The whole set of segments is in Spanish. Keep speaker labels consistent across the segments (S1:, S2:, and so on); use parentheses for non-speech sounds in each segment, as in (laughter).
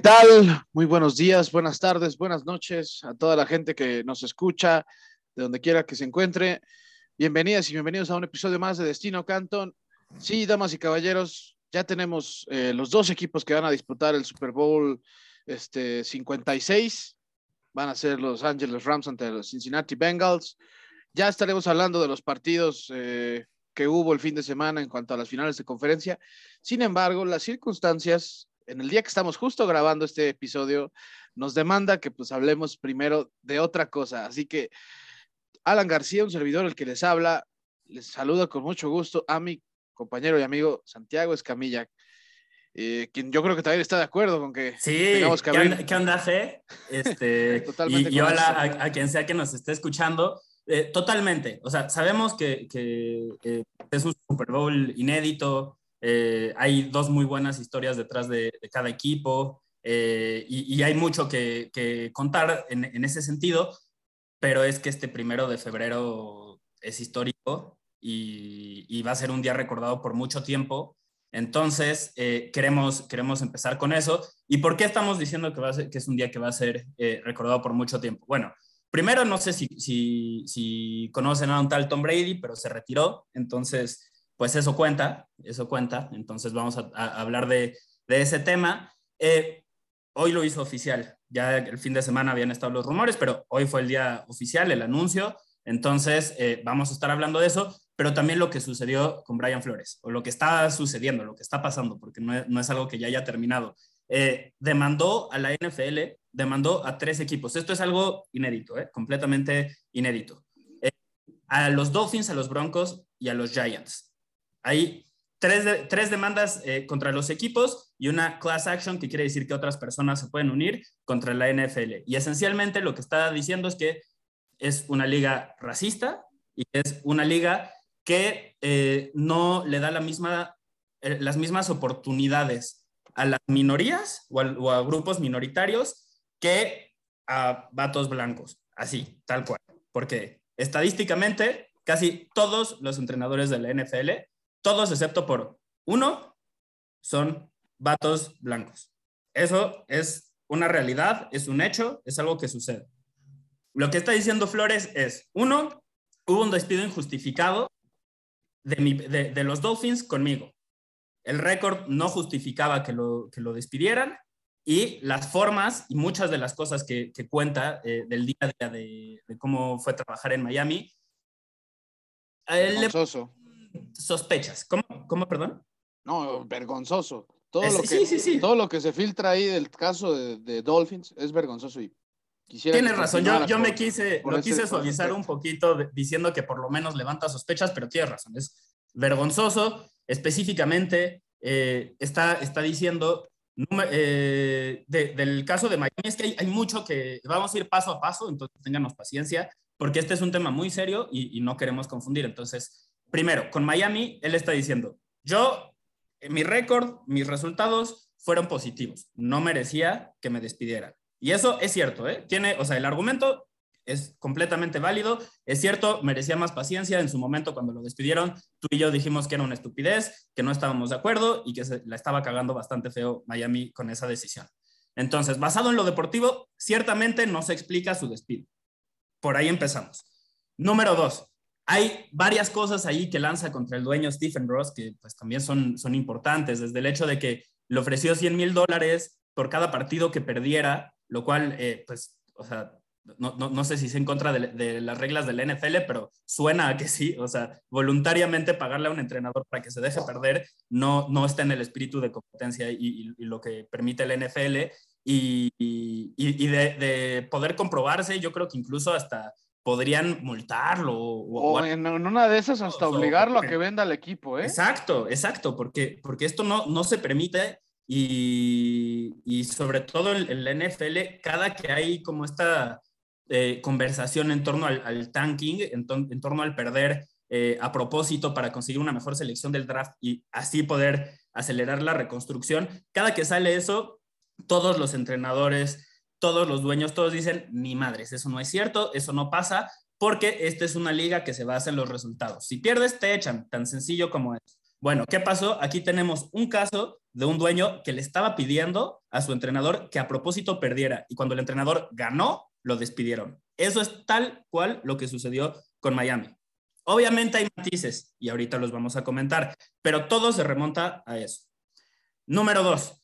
S1: ¿Qué tal? Muy buenos días, buenas tardes, buenas noches a toda la gente que nos escucha, de donde quiera que se encuentre. Bienvenidas y bienvenidos a un episodio más de Destino Canton. Sí, damas y caballeros, ya tenemos eh, los dos equipos que van a disputar el Super Bowl este, 56. Van a ser los Angeles Rams ante los Cincinnati Bengals. Ya estaremos hablando de los partidos eh, que hubo el fin de semana en cuanto a las finales de conferencia. Sin embargo, las circunstancias en el día que estamos justo grabando este episodio, nos demanda que pues hablemos primero de otra cosa. Así que Alan García, un servidor el que les habla, les saluda con mucho gusto a mi compañero y amigo Santiago Escamilla, eh, quien yo creo que también está de acuerdo con que
S2: sí, tengamos que abrir. ¿qué, onda, Fe? Este, (laughs) totalmente y, hola a, quien sea que nos esté escuchando. Eh, totalmente, o sea, sabemos que, que eh, es un Super Bowl inédito, eh, hay dos muy buenas historias detrás de, cada equipo eh, y, hay mucho que, contar en, ese sentido, pero es que este primero de febrero es histórico y, va a ser un día recordado por mucho tiempo. Entonces, eh, queremos, queremos empezar con eso. ¿Y por qué estamos diciendo que, va que es un día que va a ser recordado por mucho tiempo? Bueno, primero no sé si, si, si conocen a un tal Tom Brady, pero se retiró. Entonces, pues eso cuenta, eso cuenta. Entonces vamos a, hablar de, ese tema. Eh, hoy lo hizo oficial. Ya el fin de semana habían estado los rumores, pero hoy fue el día oficial, el anuncio. Entonces eh, vamos a estar hablando de eso, pero también lo que sucedió con Brian Flores, o lo que está sucediendo, lo que está pasando, porque no es, algo que ya haya terminado. Eh, demandó a la NFL, demandó a tres equipos. Esto es algo inédito, completamente inédito. a los Dolphins, a los Broncos y a los Giants. Hay tres, tres demandas eh, contra los equipos y una class action, que quiere decir que otras personas se pueden unir contra la NFL. Y esencialmente lo que está diciendo es que es una liga racista y es una liga que eh, no le da la misma, eh, las mismas oportunidades a las minorías o a, grupos minoritarios que a vatos blancos, así, tal cual. Porque estadísticamente, casi todos los entrenadores de la NFL todos excepto por uno son vatos blancos. Eso es una realidad, es un hecho, es algo que sucede. Lo que está diciendo Flores es, uno, hubo un despido injustificado de, los Dolphins conmigo. El récord no justificaba que lo, despidieran y las formas y muchas de las cosas que, cuenta eh, del día a día de, cómo fue trabajar en Miami.
S1: Vergonzoso
S2: sospechas. ¿Cómo, ¿Cómo, perdón?
S1: No, vergonzoso. Todo, lo que, todo lo que se filtra ahí del caso de, Dolphins es vergonzoso y
S2: quisiera... Tienes razón, yo, yo me quise, lo quise suavizar un poquito diciendo que por lo menos levanta sospechas, pero tienes razón, es vergonzoso. Específicamente eh, está, está diciendo eh, del caso de Miami es que hay, hay, mucho que vamos a ir paso a paso, entonces ténganos paciencia, porque este es un tema muy serio y, y no queremos confundir. Entonces, primero, con Miami, él está diciendo, yo, mi récord, mis resultados fueron positivos, no merecía que me despidieran. Y eso es cierto, ¿eh? Tiene, o sea, el argumento es completamente válido. Es cierto, merecía más paciencia en su momento cuando lo despidieron. Tú y yo dijimos que era una estupidez, que no estábamos de acuerdo y que se la estaba cagando bastante feo Miami con esa decisión. Entonces, basado en lo deportivo, ciertamente no se explica su despido. Por ahí empezamos. Número dos, hay varias cosas ahí que lanza contra el dueño Stephen Ross que pues también son, son importantes, desde el hecho de que le ofreció 100 mil dólares por cada partido que perdiera, lo cual, eh, pues, o sea, no, no, no, sé si es en contra de, las reglas del NFL, pero suena a que sí, o sea, voluntariamente pagarle a un entrenador para que se deje perder no, no está en el espíritu de competencia y, lo que permite el NFL y, y de, de, poder comprobarse, yo creo que incluso hasta podrían multarlo.
S1: O, en, una de esas hasta obligarlo a que venda el equipo, ¿eh?
S2: Exacto, exacto, porque, porque esto no, no se permite y, y sobre todo en, la NFL, cada que hay como esta eh, conversación en torno al, tanking, en, en, torno al perder eh, a propósito para conseguir una mejor selección del draft y así poder acelerar la reconstrucción, cada que sale eso, todos los entrenadores, todos los dueños, todos dicen, ni madres, eso no es cierto, eso no pasa, porque esta es una liga que se basa en los resultados. Si pierdes, te echan, tan sencillo como es. Bueno, ¿qué pasó? Aquí tenemos un caso de un dueño que le estaba pidiendo a su entrenador que a propósito perdiera y cuando el entrenador ganó, lo despidieron. Eso es tal cual lo que sucedió con Miami. Obviamente hay matices y ahorita los vamos a comentar, pero todo se remonta a eso. Número dos,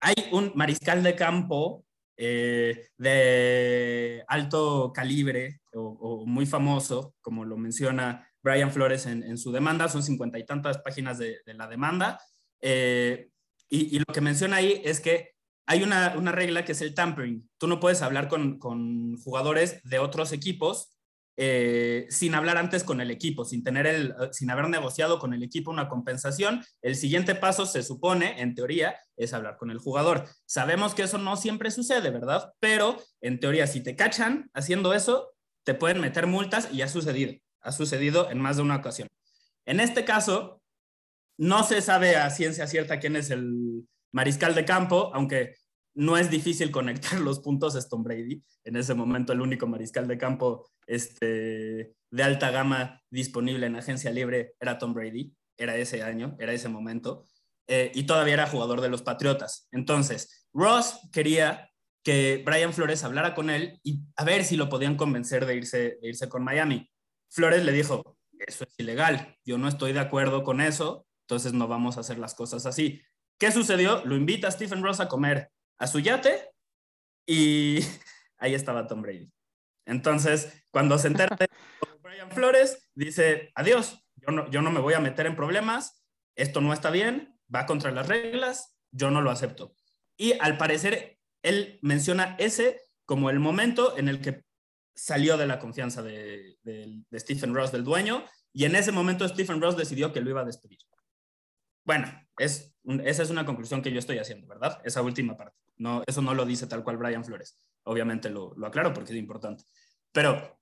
S2: hay un mariscal de campo eh, de alto calibre o, muy famoso, como lo menciona Brian Flores en, su demanda, son cincuenta y tantas páginas de, la demanda, eh, y, lo que menciona ahí es que hay una, regla que es el tampering. Tú no puedes hablar con, con jugadores de otros equipos eh, sin hablar antes con el equipo, sin, tener el, eh, sin haber negociado con el equipo una compensación. El siguiente paso se supone, en teoría, es hablar con el jugador. Sabemos que eso no siempre sucede, ¿verdad? Pero en teoría, si te cachan haciendo eso, te pueden meter multas y ha sucedido. Ha sucedido en más de una ocasión. En este caso, no se sabe a ciencia cierta quién es el mariscal de campo, aunque no es difícil conectar (laughs) los puntos es Tom Brady. En ese momento el único mariscal de campo este, de alta gama disponible en agencia libre era Tom Brady. Era ese año, era ese momento. Eh, y todavía era jugador de los Patriotas. Entonces, Ross quería que Brian Flores hablara con él y a ver si lo podían convencer de irse, de irse con Miami. Flores le dijo, eso es ilegal, yo no estoy de acuerdo con eso, entonces no vamos a hacer las cosas así. ¿Qué sucedió? Lo invita a Stephen Ross a comer a su yate y (laughs) ahí estaba Tom Brady. Entonces, cuando se entera de Brian Flores, dice, adiós, yo no, yo no me voy a meter en problemas, esto no está bien, va contra las reglas, yo no lo acepto. Y al parecer, él menciona ese como el momento en el que salió de la confianza de, de, Stephen Ross, del dueño, y en ese momento Stephen Ross decidió que lo iba a despedir. Bueno, es esa es una conclusión que yo estoy haciendo, ¿verdad? Esa última parte. No, eso no lo dice tal cual Brian Flores. Obviamente lo, lo aclaro porque es importante. Pero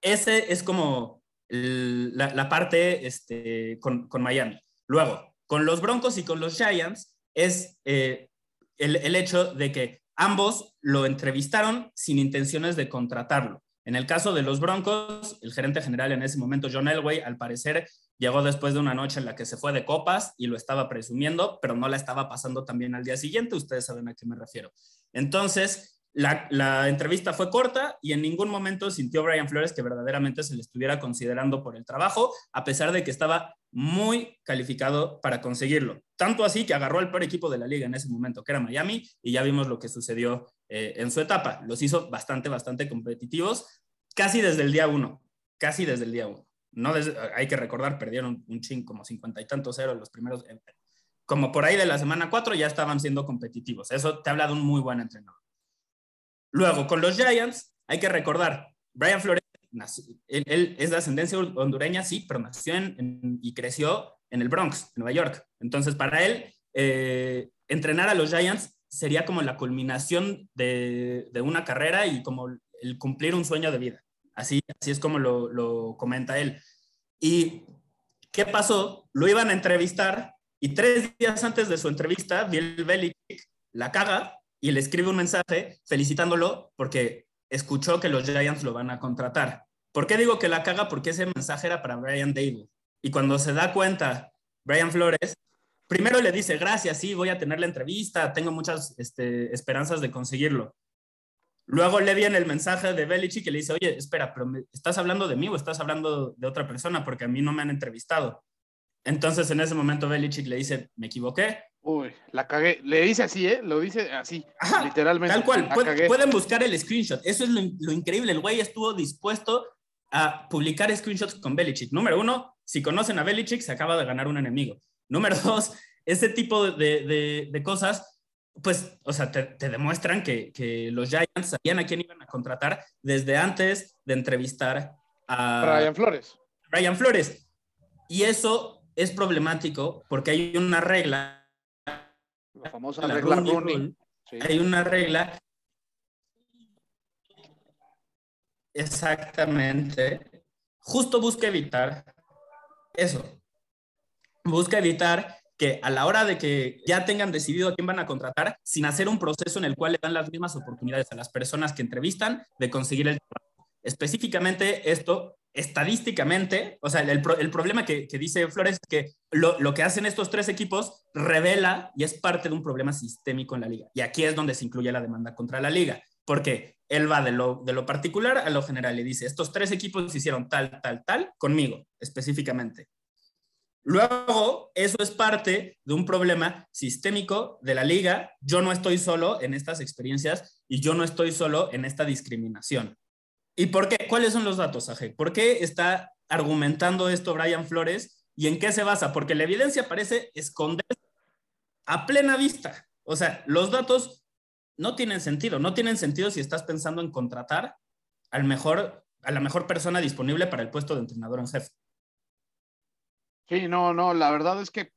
S2: ese es como la, parte este, con, con, Miami. Luego, con los Broncos y con los Giants es eh, el, el hecho de que ambos lo entrevistaron sin intenciones de contratarlo. En el caso de los Broncos, el gerente general en ese momento, John Elway, al parecer llegó después de una noche en la que se fue de copas y lo estaba presumiendo, pero no la estaba pasando también al día siguiente, ustedes saben a qué me refiero. Entonces, la, entrevista fue corta y en ningún momento sintió Brian Flores que verdaderamente se le estuviera considerando por el trabajo, a pesar de que estaba muy calificado para conseguirlo. Tanto así que agarró al peor equipo de la liga en ese momento, que era Miami, y ya vimos lo que sucedió eh, en su etapa. Los hizo bastante, bastante competitivos, casi desde el día uno, casi desde el día uno. No hay que recordar, perdieron un ching como cincuenta y tantos cero en los primeros, como por ahí de la semana cuatro ya estaban siendo competitivos. Eso te habla de un muy buen entrenador. Luego, con los Giants, hay que recordar, Brian Flores, él, es de ascendencia hondureña, sí, pero nació y creció en el Bronx, Nueva York. Entonces, para él, eh, entrenar a los Giants sería como la culminación de, una carrera y como el cumplir un sueño de vida. Así, así es como lo, comenta él. ¿Y qué pasó? Lo iban a entrevistar y tres días antes de su entrevista, Bill Belichick la caga y le escribe un mensaje felicitándolo porque escuchó que los Giants lo van a contratar. ¿Por qué digo que la caga? Porque ese mensaje era para Brian Dable. Y cuando se da cuenta Brian Flores, primero le dice, gracias, sí, voy a tener la entrevista, tengo muchas este, esperanzas de conseguirlo. Luego le viene el mensaje de Belichick que le dice, oye, espera, pero ¿estás hablando de mí o estás hablando de otra persona? Porque a mí no me han entrevistado. Entonces en ese momento Belichick le dice, me equivoqué.
S1: Uy, la cagué. Le dice así, ¿eh? Lo dice así, literalmente.
S2: Tal cual. pueden buscar el screenshot. Eso es lo, increíble. El güey estuvo dispuesto a publicar screenshots con Belichick. Número uno, si conocen a Belichick, se acaba de ganar un enemigo. Número dos, ese tipo de, de, cosas, pues, o sea, te, te demuestran que, que, los Giants sabían a quién iban a contratar desde antes de entrevistar a
S1: Brian Flores.
S2: Brian Flores. Y eso es problemático porque hay una regla
S1: La famosa regla Rooney.
S2: Hay una regla. Exactamente. Justo busca evitar eso. Busca evitar que a la hora de que ya tengan decidido a quién van a contratar, sin hacer un proceso en el cual le dan las mismas oportunidades a las personas que entrevistan de conseguir el trabajo. Específicamente esto estadísticamente, o sea, el, problema que, dice Flores es que lo, que hacen estos tres equipos revela y es parte de un problema sistémico en la liga. Y aquí es donde se incluye la demanda contra la liga, porque él va de lo, de lo particular a lo general y dice, estos tres equipos hicieron tal, tal, tal conmigo específicamente. Luego, eso es parte de un problema sistémico de la liga. Yo no estoy solo en estas experiencias y yo no estoy solo en esta discriminación. ¿Y por qué? ¿Cuáles son los datos, Aje? ¿Por qué está argumentando esto Brian Flores y en qué se basa? Porque la evidencia parece esconder a plena vista. O sea, los datos no tienen sentido. No tienen sentido si estás pensando en contratar al mejor, a la mejor persona disponible para el puesto de entrenador en jefe.
S1: Sí, no, no, la verdad es que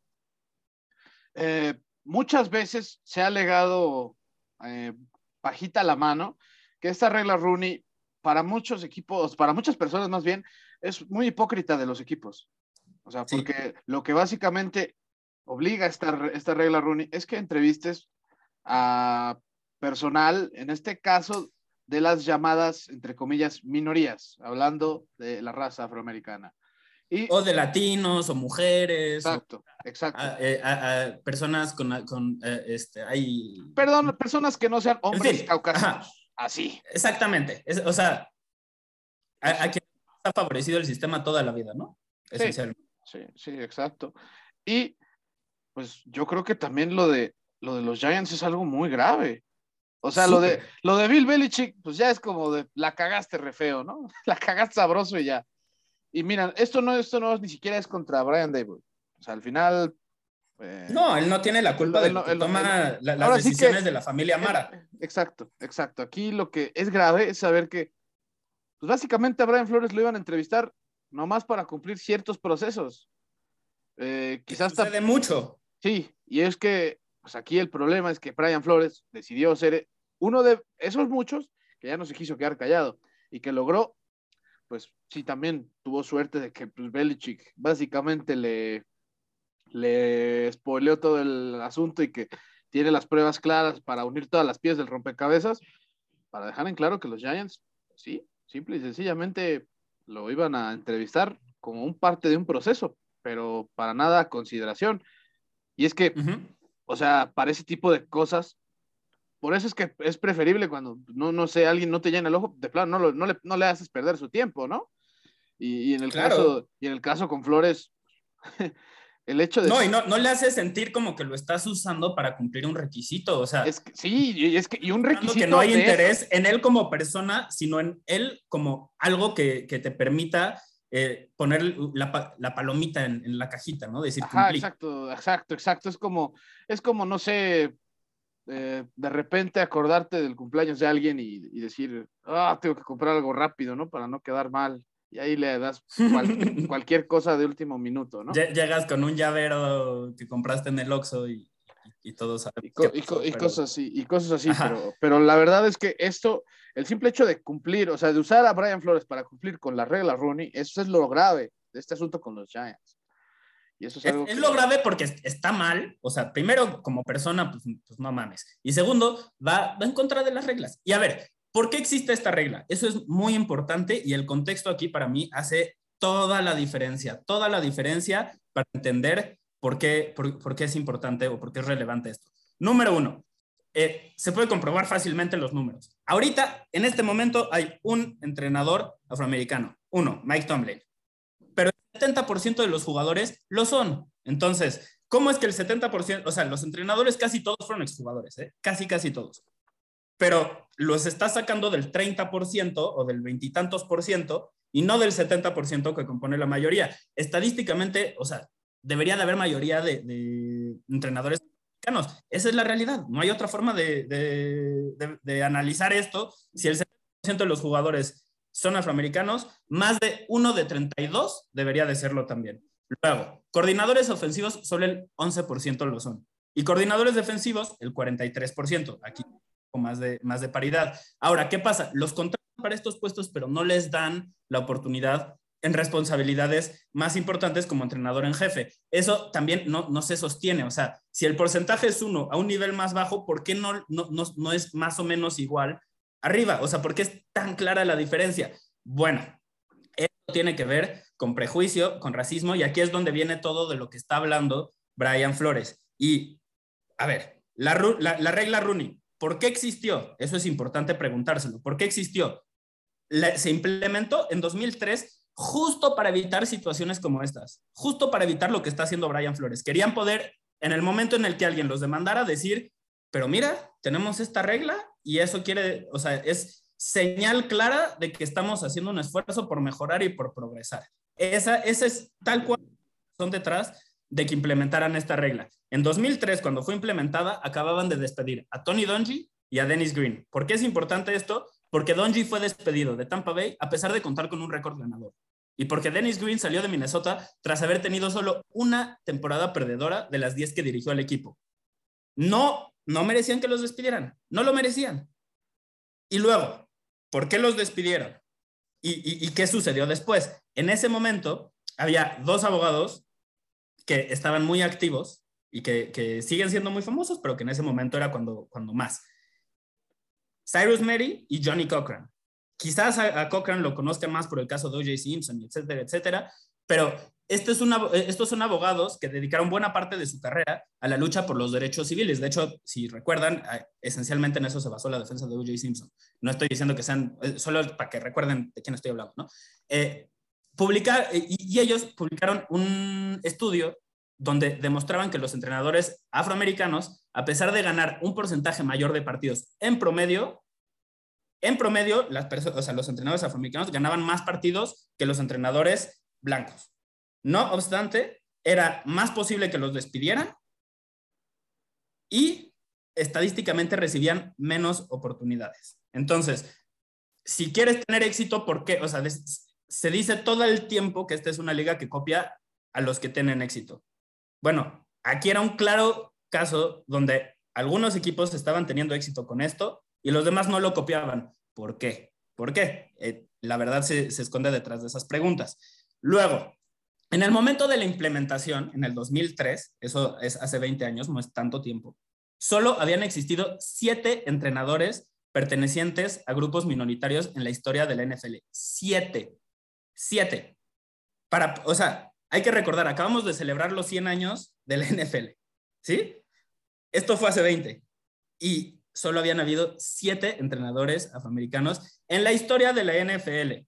S1: eh, muchas veces se ha alegado eh, bajita la mano que esta regla Rooney para muchos equipos, para muchas personas más bien, es muy hipócrita de los equipos. O sea, porque lo que básicamente obliga esta, esta regla Rooney es que entrevistes a personal, en este caso, de las llamadas, entre comillas, minorías, hablando de la raza afroamericana.
S2: Y, o de latinos o mujeres.
S1: Exacto, exacto.
S2: A, personas con, con eh, este, hay...
S1: Perdón, personas que no sean hombres caucásicos así.
S2: Exactamente. o sea, a, quien ha favorecido el sistema toda la vida, ¿no?
S1: Esencialmente. Sí, sí, exacto. Y pues yo creo que también lo de, lo de los Giants es algo muy grave. O sea, lo de, lo de Bill Belichick, pues ya es como de la cagaste re feo, ¿no? (laughs) La cagaste sabroso y ya. Y mira, esto no, esto no ni siquiera es contra Brian Dable. O sea, al final,
S2: eh, no, él no tiene la culpa de que toma las decisiones de la familia Mara.
S1: Exacto, exacto. Aquí lo que es grave es saber que, pues básicamente a Brian Flores lo iban a entrevistar nomás para cumplir ciertos procesos. Eh, quizás
S2: de mucho.
S1: Sí, y es que, pues aquí el problema es que Brian Flores decidió ser uno de esos muchos que ya no se quiso quedar callado y que logró, pues sí, también tuvo suerte de que pues, Belichick básicamente le le spoileó todo el asunto y que tiene las pruebas claras para unir todas las piezas del rompecabezas, para dejar en claro que los Giants, sí, simple y sencillamente lo iban a entrevistar como un parte de un proceso, pero para nada consideración. Y es que, o sea, para ese tipo de cosas, por eso es que es preferible cuando, no, no sé, alguien no te llena el ojo, de plano, no, no, le, no le haces perder su tiempo, ¿no? Y, en el caso, y en el caso con Flores, (laughs) El hecho de...
S2: No, y no, no, le hace sentir como que lo estás usando para cumplir un requisito, o sea...
S1: Es sí, es que y un requisito...
S2: Que no hay interés en él como persona, sino en él como algo que, que te permita eh, poner la, la palomita en, en, la cajita, ¿no? Decir,
S1: Ajá, exacto, exacto, exacto. Es como, es como no sé, eh, de repente acordarte del cumpleaños de alguien y, y decir, ah, tengo que comprar algo rápido, ¿no? Para no quedar mal y ahí le das (laughs) cualquier cosa de último minuto, ¿no?
S2: Llegas con un llavero que compraste en el Oxxo y, y, todo
S1: y, cosas así, y cosas así, pero, pero la verdad es que esto, el simple hecho de cumplir, o sea, de usar a Brian Flores para cumplir con las reglas Rooney, eso es lo grave de este asunto con los Giants.
S2: Y eso es, lo grave porque está mal, o sea, primero como persona, pues, pues no mames. Y segundo, va, va en contra de las reglas. Y a ver, ¿Por qué existe esta regla? Eso es muy importante y el contexto aquí para mí hace toda la diferencia, toda la diferencia para entender por qué, por, qué es importante o por qué es relevante esto. Número uno, eh, se puede comprobar fácilmente los números. Ahorita, en este momento, hay un entrenador afroamericano, uno, Mike Tomlin, pero el 70% de los jugadores lo son. Entonces, ¿cómo es que el 70%, o sea, los entrenadores casi todos fueron exjugadores, ¿eh? casi, casi todos pero los está sacando del 30% o del veintitantos por ciento y no del 70% que compone la mayoría. Estadísticamente, o sea, debería de haber mayoría de, entrenadores mexicanos. Esa es la realidad. No hay otra forma de, de analizar esto. Si el 70% de los jugadores son afroamericanos, más de uno de 32 debería de serlo también. Luego, coordinadores ofensivos, solo el 11% lo son. Y coordinadores defensivos, el 43%. Aquí más de, más de paridad. Ahora, ¿qué pasa? Los contratan para estos puestos, pero no les dan la oportunidad en responsabilidades más importantes como entrenador en jefe. Eso también no, no se sostiene. O sea, si el porcentaje es uno a un nivel más bajo, ¿por qué no, no, no, no es más o menos igual arriba? O sea, ¿por qué es tan clara la diferencia? Bueno, esto tiene que ver con prejuicio, con racismo, y aquí es donde viene todo de lo que está hablando Brian Flores. Y, a ver, la, la, regla Rooney, ¿por qué existió? Eso es importante preguntárselo. ¿Por qué existió? se implementó en 2003 justo para evitar situaciones como estas, justo para evitar lo que está haciendo Brian Flores. Querían poder, en el momento en el que alguien los demandara, decir, pero mira, tenemos esta regla y eso quiere, o sea, es señal clara de que estamos haciendo un esfuerzo por mejorar y por progresar. Esa, esa es tal cual son detrás de que implementaran esta regla. En 2003, cuando fue implementada, acababan de despedir a Tony Dungy y a Dennis Green. ¿Por qué es importante esto? Porque Dungy fue despedido de Tampa Bay a pesar de contar con un récord ganador. Y porque Dennis Green salió de Minnesota tras haber tenido solo una temporada perdedora de las 10 que dirigió al equipo. No, no merecían que los despidieran. No lo merecían. Y luego, ¿por qué los despidieron? ¿Y, qué sucedió después? En ese momento había dos abogados que estaban muy activos y que, siguen siendo muy famosos, pero que en ese momento era cuando, cuando más. Cyrus Mary y Johnny Cochran. Quizás a, Cochran lo conozcan más por el caso de O.J. Simpson, etcétera, etcétera, pero es una, estos son abogados que dedicaron buena parte de su carrera a la lucha por los derechos civiles. De hecho, si recuerdan, esencialmente en eso se basó la defensa de O.J. Simpson. No estoy diciendo que sean, eh, solo para que recuerden de quién estoy hablando, ¿no? Eh, publicar, y, y ellos publicaron un estudio donde demostraban que los entrenadores afroamericanos, a pesar de ganar un porcentaje mayor de partidos en promedio, en promedio, las o sea, los entrenadores afroamericanos ganaban más partidos que los entrenadores blancos. No obstante, era más posible que los despidieran y estadísticamente recibían menos oportunidades. Entonces, si quieres tener éxito, ¿por qué? O sea, se dice todo el tiempo que esta es una liga que copia a los que tienen éxito. Bueno, aquí era un claro caso donde algunos equipos estaban teniendo éxito con esto y los demás no lo copiaban. ¿Por qué? ¿Por qué? Eh, la verdad se, se esconde detrás de esas preguntas. Luego, en el momento de la implementación, en el 2003, eso es hace 20 años, no es tanto tiempo, solo habían existido siete entrenadores pertenecientes a grupos minoritarios en la historia de la NFL. Siete. Siete. Para, o sea, hay que recordar, acabamos de celebrar los 100 años de la NFL. ¿Sí? Esto fue hace 20. Y solo habían habido siete entrenadores afroamericanos en la historia de la NFL.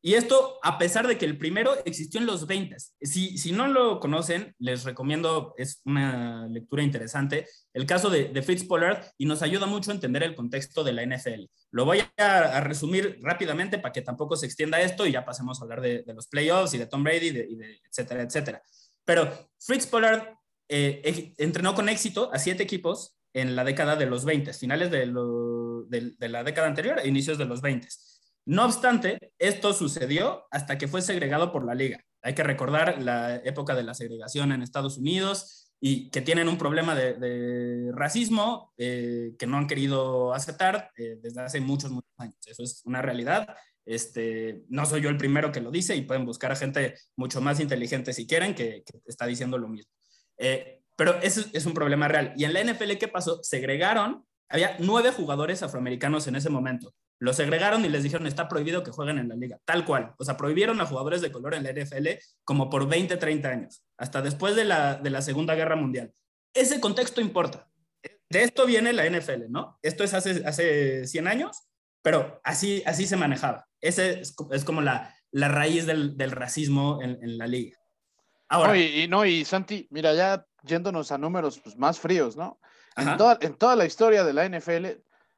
S2: Y esto a pesar de que el primero existió en los 20. Si, si no lo conocen, les recomiendo, es una lectura interesante, el caso de, de Fitz Pollard y nos ayuda mucho a entender el contexto de la NFL. Lo voy a, resumir rápidamente para que tampoco se extienda esto y ya pasemos a hablar de, los playoffs y de Tom Brady, y de, etcétera, etcétera. Pero Fritz Pollard eh, entrenó con éxito a siete equipos en la década de los 20, finales de, de la década anterior e inicios de los 20. No obstante, esto sucedió hasta que fue segregado por la liga. Hay que recordar la época de la segregación en Estados Unidos y que tienen un problema de, racismo eh, que no han querido aceptar eh, desde hace muchos, muchos años. Eso es una realidad. Este, no soy yo el primero que lo dice y pueden buscar a gente mucho más inteligente si quieren que, está diciendo lo mismo. Eh, pero eso es un problema real. Y en la NFL, ¿qué pasó? Segregaron, había nueve jugadores afroamericanos en ese momento. Los segregaron y les dijeron, está prohibido que jueguen en la liga, tal cual. O sea, prohibieron a jugadores de color en la NFL como por 20, 30 años, hasta después de la, de la Segunda Guerra Mundial. Ese contexto importa. De esto viene la NFL, ¿no? Esto es hace, hace 100 años, pero así, así se manejaba. Ese es, es como la, la raíz del, del racismo en, en, la liga.
S1: Ahora, y, no, y Santi, mira, ya yéndonos a números pues, más fríos, ¿no? En toda, en toda la historia de la NFL,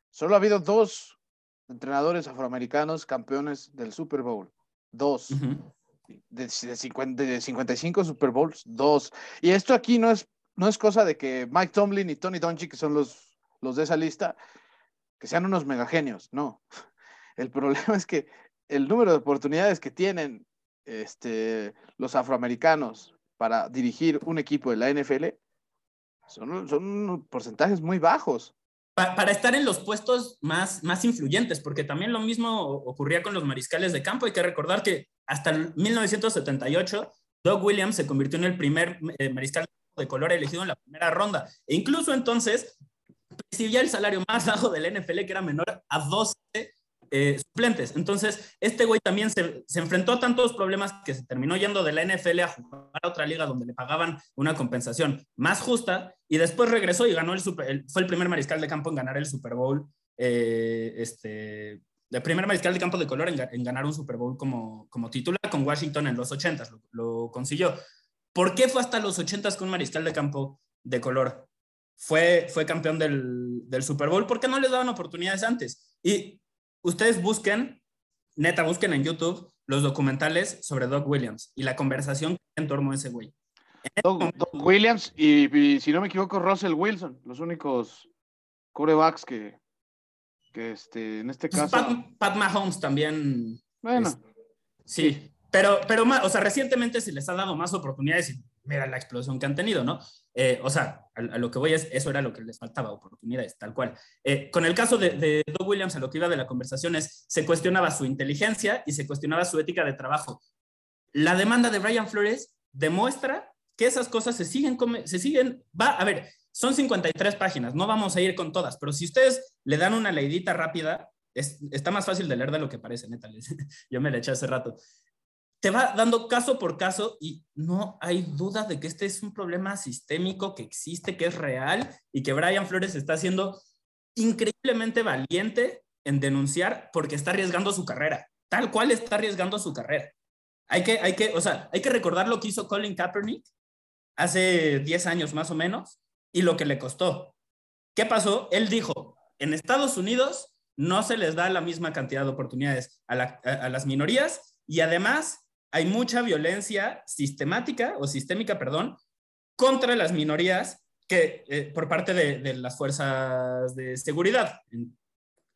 S1: solo ha habido dos entrenadores afroamericanos campeones del Super Bowl. Dos. de, de, 50, de, 55 Super Bowls, dos. Y esto aquí no es, no es cosa de que Mike Tomlin y Tony Dungy, que son los, los de esa lista, que sean unos megagenios. No. El problema (laughs) es que el número de oportunidades que tienen este, los afroamericanos para dirigir un equipo de la NFL Son, son porcentajes muy bajos.
S2: Para estar en los puestos más, más influyentes, porque también lo mismo ocurría con los mariscales de campo. Hay que recordar que hasta 1978, Doug Williams se convirtió en el primer eh, mariscal de color elegido en la primera ronda. E incluso entonces recibía el salario más (laughs) bajo del NFL, que era menor a 12 eh, suplentes. Entonces, este güey también se, enfrentó a tantos problemas que se terminó yendo de la NFL a jugar a otra liga donde le pagaban una compensación más justa y después regresó y ganó el, super, fue el primer mariscal de campo en ganar el Super Bowl. Eh, este, el primer mariscal de campo de color en, ganar un Super Bowl como, como titular con Washington en los 80 lo, consiguió. ¿Por qué fue hasta los 80s con un mariscal de campo de color? Fue, fue campeón del, del Super Bowl. ¿Por qué no les daban oportunidades antes? Y ustedes busquen, neta, busquen en YouTube los documentales sobre Doug Williams y la conversación en torno a ese güey.
S1: Doug, Williams y, si no me equivoco, Russell Wilson, los únicos corebacks que, que este, en este pues
S2: caso. Pat, Mahomes también.
S1: Bueno.
S2: sí, pero, pero o sea, recientemente se les ha dado más oportunidades y mira la explosión que han tenido, ¿no? Eh, o sea, a, lo que voy es, eso era lo que les faltaba, oportunidades, tal cual. Eh, con el caso de, Doug Williams, a lo que iba de la conversación es, se cuestionaba su inteligencia y se cuestionaba su ética de trabajo. La demanda de Brian Flores demuestra que esas cosas se siguen, se siguen, va, a ver, son 53 páginas, no vamos a ir con todas, pero si ustedes le dan una leidita rápida, está más fácil de leer de lo que parece, neta. (laughs) Yo me la eché hace rato te va dando caso por caso y no hay duda de que este es un problema sistémico que existe, que es real y que Brian Flores está siendo increíblemente valiente en denunciar porque está arriesgando su carrera, tal cual está arriesgando su carrera. Hay que, hay que, o sea, hay que recordar lo que hizo Colin Kaepernick hace 10 años más o menos y lo que le costó. ¿Qué pasó? Él dijo, en Estados Unidos no se les da la misma cantidad de oportunidades a, a las minorías y además hay mucha violencia sistemática o sistémica, perdón, contra las minorías que eh, por parte de, las fuerzas de seguridad,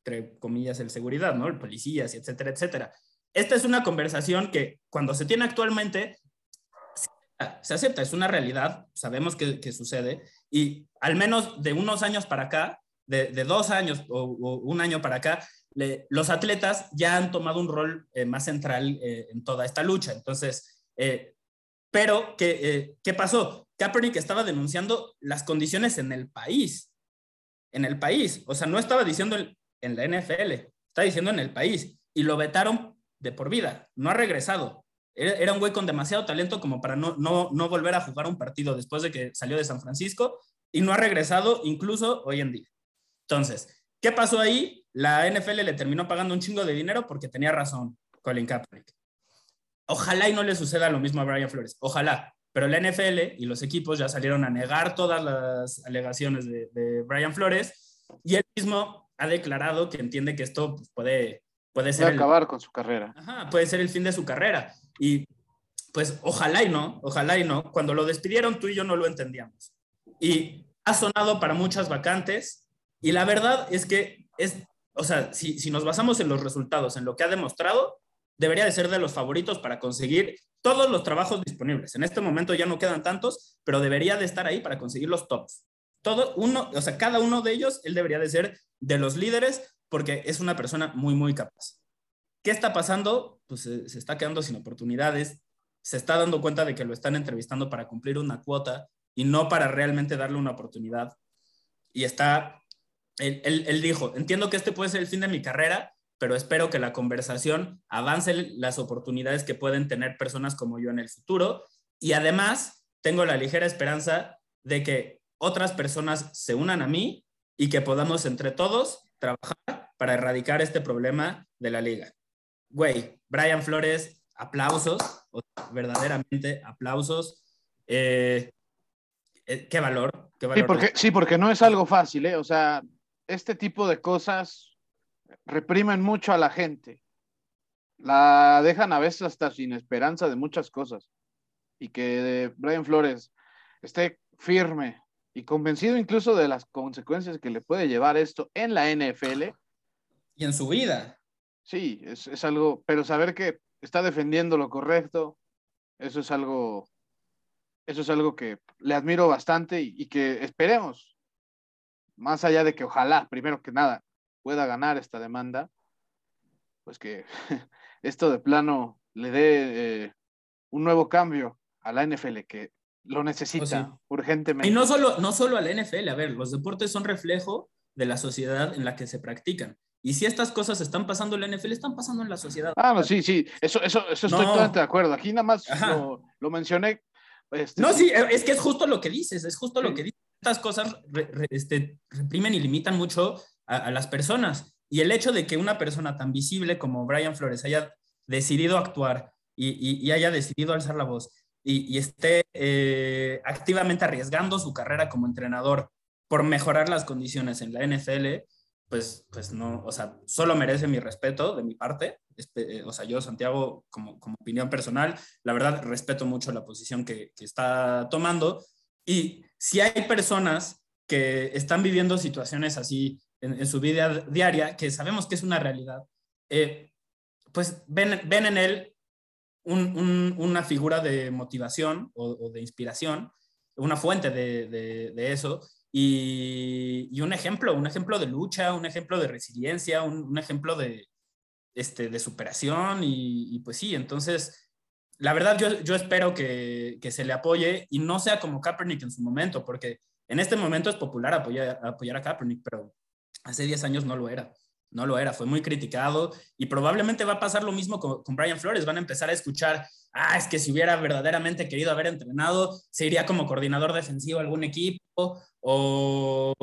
S2: entre comillas el seguridad, ¿no? El policías, etcétera, etcétera. Esta es una conversación que cuando se tiene actualmente se acepta, es una realidad, sabemos que, sucede y al menos de unos años para acá, de, dos años o, un año para acá, los atletas ya han tomado un rol eh, más central eh, en toda esta lucha. Entonces, eh, pero ¿qué, ¿qué pasó? Kaepernick estaba denunciando las condiciones en el país, en el país. O sea, no estaba diciendo en la NFL, estaba diciendo en el país. Y lo vetaron de por vida, no ha regresado. Era, un güey con demasiado talento como para no, no, no volver a jugar un partido después de que salió de San Francisco y no ha regresado incluso hoy en día. Entonces, ¿qué pasó ahí? la NFL le terminó pagando un chingo de dinero porque tenía razón Colin Kaepernick. Ojalá y no le suceda lo mismo a Brian Flores, ojalá. Pero la NFL y los equipos ya salieron a negar todas las alegaciones de, Brian Flores y él mismo ha declarado que entiende que esto pues, puede, puede ser...
S1: acabar con su carrera.
S2: Ajá, puede ser el fin de su carrera. Y pues ojalá y no, ojalá y no. Cuando lo despidieron tú y yo no lo entendíamos. Y ha sonado para muchas vacantes y la verdad es que es o sea, si, si nos basamos en los resultados, en lo que ha demostrado, debería de ser de los favoritos para conseguir todos los trabajos disponibles. En este momento ya no quedan tantos, pero debería de estar ahí para conseguir los tops. Todo uno, o sea, cada uno de ellos, él debería de ser de los líderes porque es una persona muy, muy capaz. ¿Qué está pasando? Pues se, se está quedando sin oportunidades, se está dando cuenta de que lo están entrevistando para cumplir una cuota y no para realmente darle una oportunidad. Y está él, dijo, entiendo que este puede ser el fin de mi carrera, pero espero que la conversación avance las oportunidades que pueden tener personas como yo en el futuro. Y además, tengo la ligera esperanza de que otras personas se unan a mí y que podamos entre todos trabajar para erradicar este problema de la liga. Güey, Brian Flores, aplausos, verdaderamente aplausos. Eh, eh, qué valor, qué valor.
S1: Sí porque, sí, porque no es algo fácil, ¿eh? O sea, este tipo de cosas reprimen mucho a la gente. La dejan a veces hasta sin esperanza de muchas cosas. Y que Brian Flores esté firme y convencido incluso de las consecuencias que le puede llevar esto en la NFL.
S2: Y en su vida.
S1: Sí, es, es algo, pero saber que está defendiendo lo correcto, eso es algo eso es algo que le admiro bastante y, que esperemos, más allá de que ojalá, primero que nada, pueda ganar esta demanda, pues que (laughs) esto de plano le dé eh, un nuevo cambio a la NFL que lo necesita oh, urgentemente.
S2: Y no solo, no solo a la NFL, a ver, los deportes son reflejo de la sociedad en la que se practican. Y si estas cosas están pasando en la NFL, están pasando en la sociedad.
S1: Ah, no, sí, sí, eso, eso, eso estoy totalmente de acuerdo. Aquí nada más lo, mencioné.
S2: Este, no, sí, es que es justo lo que dices, es justo lo que dices. Estas cosas este, reprimen y limitan mucho a, las personas. Y el hecho de que una persona tan visible como Brian Flores haya decidido actuar y, y haya decidido alzar la voz y, esté eh, activamente arriesgando su carrera como entrenador por mejorar las condiciones en la NFL, pues, pues no, o sea, solo merece mi respeto de mi parte. Este, eh, o sea, yo, Santiago, como, como, opinión personal, la verdad respeto mucho la posición que, que está tomando. Y si hay personas que están viviendo situaciones así en, su vida diaria, que sabemos que es una realidad, eh, pues ven, en él una figura de motivación o, de inspiración, una fuente de, eso, y, un ejemplo, un ejemplo de lucha, un ejemplo de resiliencia, un, ejemplo este, de superación, y, pues sí, entonces, la verdad yo, yo espero que, se le apoye y no sea como Kaepernick en su momento, porque en este momento es popular apoyar, apoyar a Kaepernick, pero hace 10 años no lo era no lo era, fue muy criticado y probablemente va a pasar lo mismo con, Brian Flores, van a empezar a escuchar, ah, es que si hubiera verdaderamente querido haber entrenado, se iría como coordinador defensivo a algún equipo o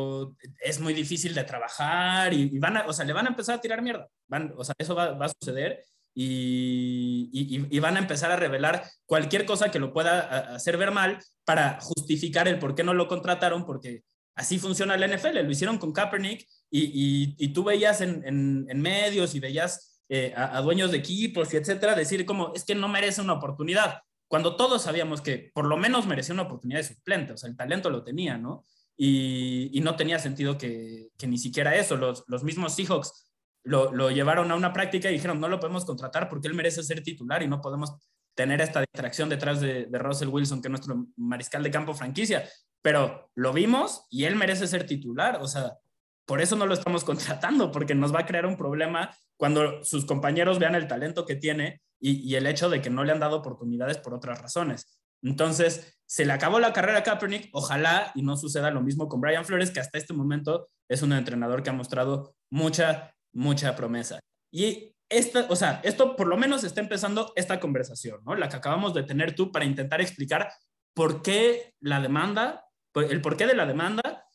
S2: es muy difícil de trabajar y, van a, o sea, le van a empezar a tirar mierda, van, o sea, eso va, a suceder y, y, van a empezar a revelar cualquier cosa que lo pueda hacer ver mal para justificar el por qué no lo contrataron, porque así funciona el NFL, lo hicieron con Kaepernick y, tú veías en, medios y veías eh, a, dueños de equipos y etcétera decir como es que no merece una oportunidad, cuando todos sabíamos que por lo menos merecía una oportunidad de suplente, o sea, el talento lo tenía, ¿no? Y, no tenía sentido que, ni siquiera eso, los, los mismos Seahawks lo, llevaron a una práctica y dijeron, no lo podemos contratar porque él merece ser titular y no podemos tener esta distracción detrás de, de Russell Wilson, que es nuestro mariscal de campo franquicia. Pero lo vimos y él merece ser titular, o sea, por eso no lo estamos (laughs) contratando, porque nos va a crear un problema cuando sus compañeros vean el talento que tiene y, el hecho de que no le han dado oportunidades por otras razones. Entonces, se le acabó la carrera a Kaepernick, ojalá y no suceda lo mismo con Brian Flores, que hasta este momento es un entrenador que ha mostrado mucha, mucha promesa. Y esta, o sea, esto por lo menos está empezando esta conversación, ¿no? La que acabamos de tener tú para intentar explicar por qué la demanda, el porqué de la demanda